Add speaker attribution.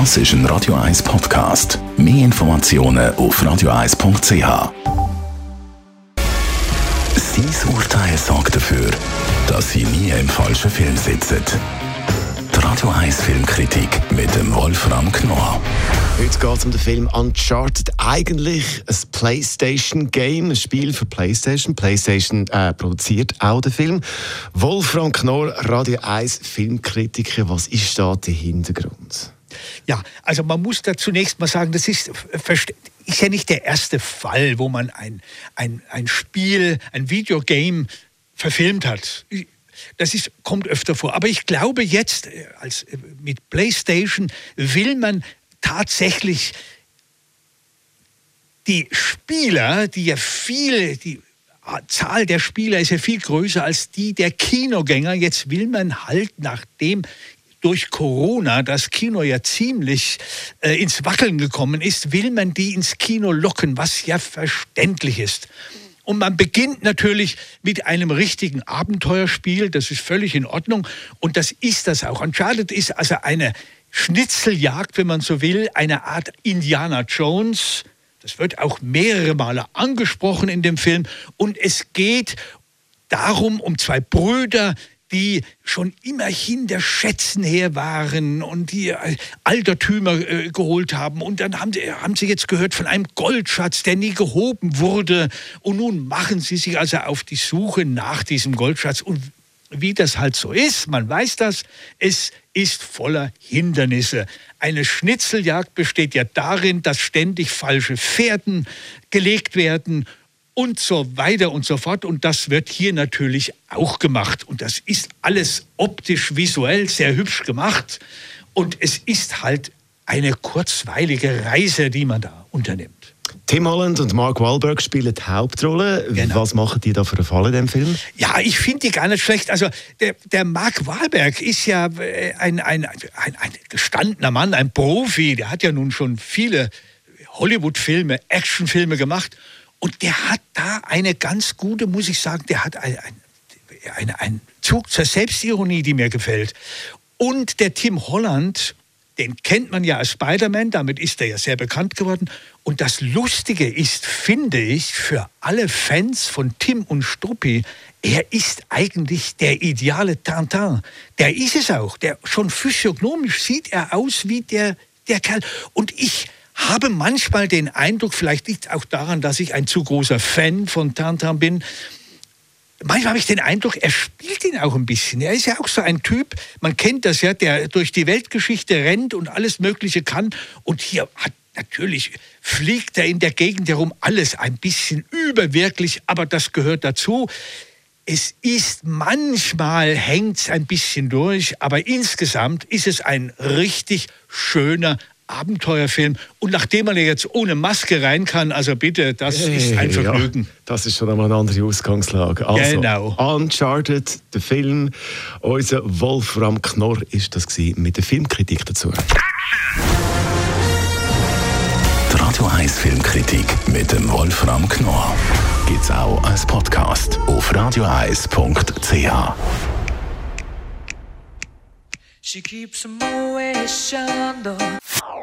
Speaker 1: Das ist ein Radio 1 Podcast. Mehr Informationen auf radio1.ch. Sein Urteil sorgt dafür, dass Sie nie im falschen Film sitzen. Die Radio 1 Filmkritik mit dem Wolfram Knorr.
Speaker 2: Heute geht es um den Film Uncharted. Eigentlich ein PlayStation-Game, ein Spiel für PlayStation. PlayStation äh, produziert auch den Film. Wolfram Knorr, Radio 1 Filmkritiker. Was ist da der Hintergrund?
Speaker 3: Ja, also man muss da zunächst mal sagen, das ist, ist ja nicht der erste Fall, wo man ein, ein, ein Spiel, ein Videogame verfilmt hat. Das ist, kommt öfter vor. Aber ich glaube, jetzt äh, als, äh, mit PlayStation will man tatsächlich die Spieler, die ja viel, die Zahl der Spieler ist ja viel größer als die der Kinogänger. Jetzt will man halt, nachdem durch Corona das Kino ja ziemlich äh, ins Wackeln gekommen ist, will man die ins Kino locken, was ja verständlich ist. Und man beginnt natürlich mit einem richtigen Abenteuerspiel, das ist völlig in Ordnung und das ist das auch. Uncharted ist also eine Schnitzeljagd, wenn man so will, eine Art Indiana Jones. Das wird auch mehrere Male angesprochen in dem Film und es geht darum, um zwei Brüder, die schon immerhin der Schätzen her waren und die äh, Altertümer äh, geholt haben. Und dann haben haben sie jetzt gehört von einem Goldschatz, der nie gehoben wurde. Und nun machen sie sich also auf die Suche nach diesem Goldschatz. Und wie das halt so ist, man weiß das, es ist voller Hindernisse. Eine Schnitzeljagd besteht ja darin, dass ständig falsche Pferden gelegt werden und so weiter und so fort. Und das wird hier natürlich auch gemacht. Und das ist alles optisch, visuell sehr hübsch gemacht. Und es ist halt eine kurzweilige Reise, die man da unternimmt.
Speaker 2: Tim Holland und Mark Wahlberg spielen die Hauptrolle. Genau. Was machen die da für einen Fall in dem Film?
Speaker 3: Ja, ich finde die gar nicht schlecht. Also der, der Mark Wahlberg ist ja äh, ein, ein, ein, ein gestandener Mann, ein Profi. Der hat ja nun schon viele Hollywood-Filme, Actionfilme gemacht. Und der hat da eine ganz gute, muss ich sagen, der hat einen ein, ein Zug zur Selbstironie, die mir gefällt. Und der Tim Holland, den kennt man ja als Spider-Man, damit ist er ja sehr bekannt geworden. Und das Lustige ist, finde ich, für alle Fans von Tim und Struppi, er ist eigentlich der ideale Tintin. Der ist es auch. Der, schon physiognomisch sieht er aus wie der, der Kerl. Und ich habe manchmal den Eindruck, vielleicht liegt es auch daran, dass ich ein zu großer Fan von Tantan bin, manchmal habe ich den Eindruck, er spielt ihn auch ein bisschen. Er ist ja auch so ein Typ, man kennt das ja, der durch die Weltgeschichte rennt und alles Mögliche kann. Und hier hat natürlich fliegt er in der Gegend herum alles ein bisschen überwirklich, aber das gehört dazu. Es ist manchmal hängt es ein bisschen durch, aber insgesamt ist es ein richtig schöner, Abenteuerfilm. Und nachdem man ja jetzt ohne Maske rein kann, also bitte, das hey, ist ein Vergnügen. Ja,
Speaker 2: das ist schon einmal eine andere Ausgangslage. Also,
Speaker 3: genau.
Speaker 2: Uncharted, der Film. Unser Wolfram Knorr ist das mit der Filmkritik dazu.
Speaker 1: Die Radio 1 Filmkritik mit dem Wolfram Knorr gibt es auch als Podcast auf radioeis.ch. She keeps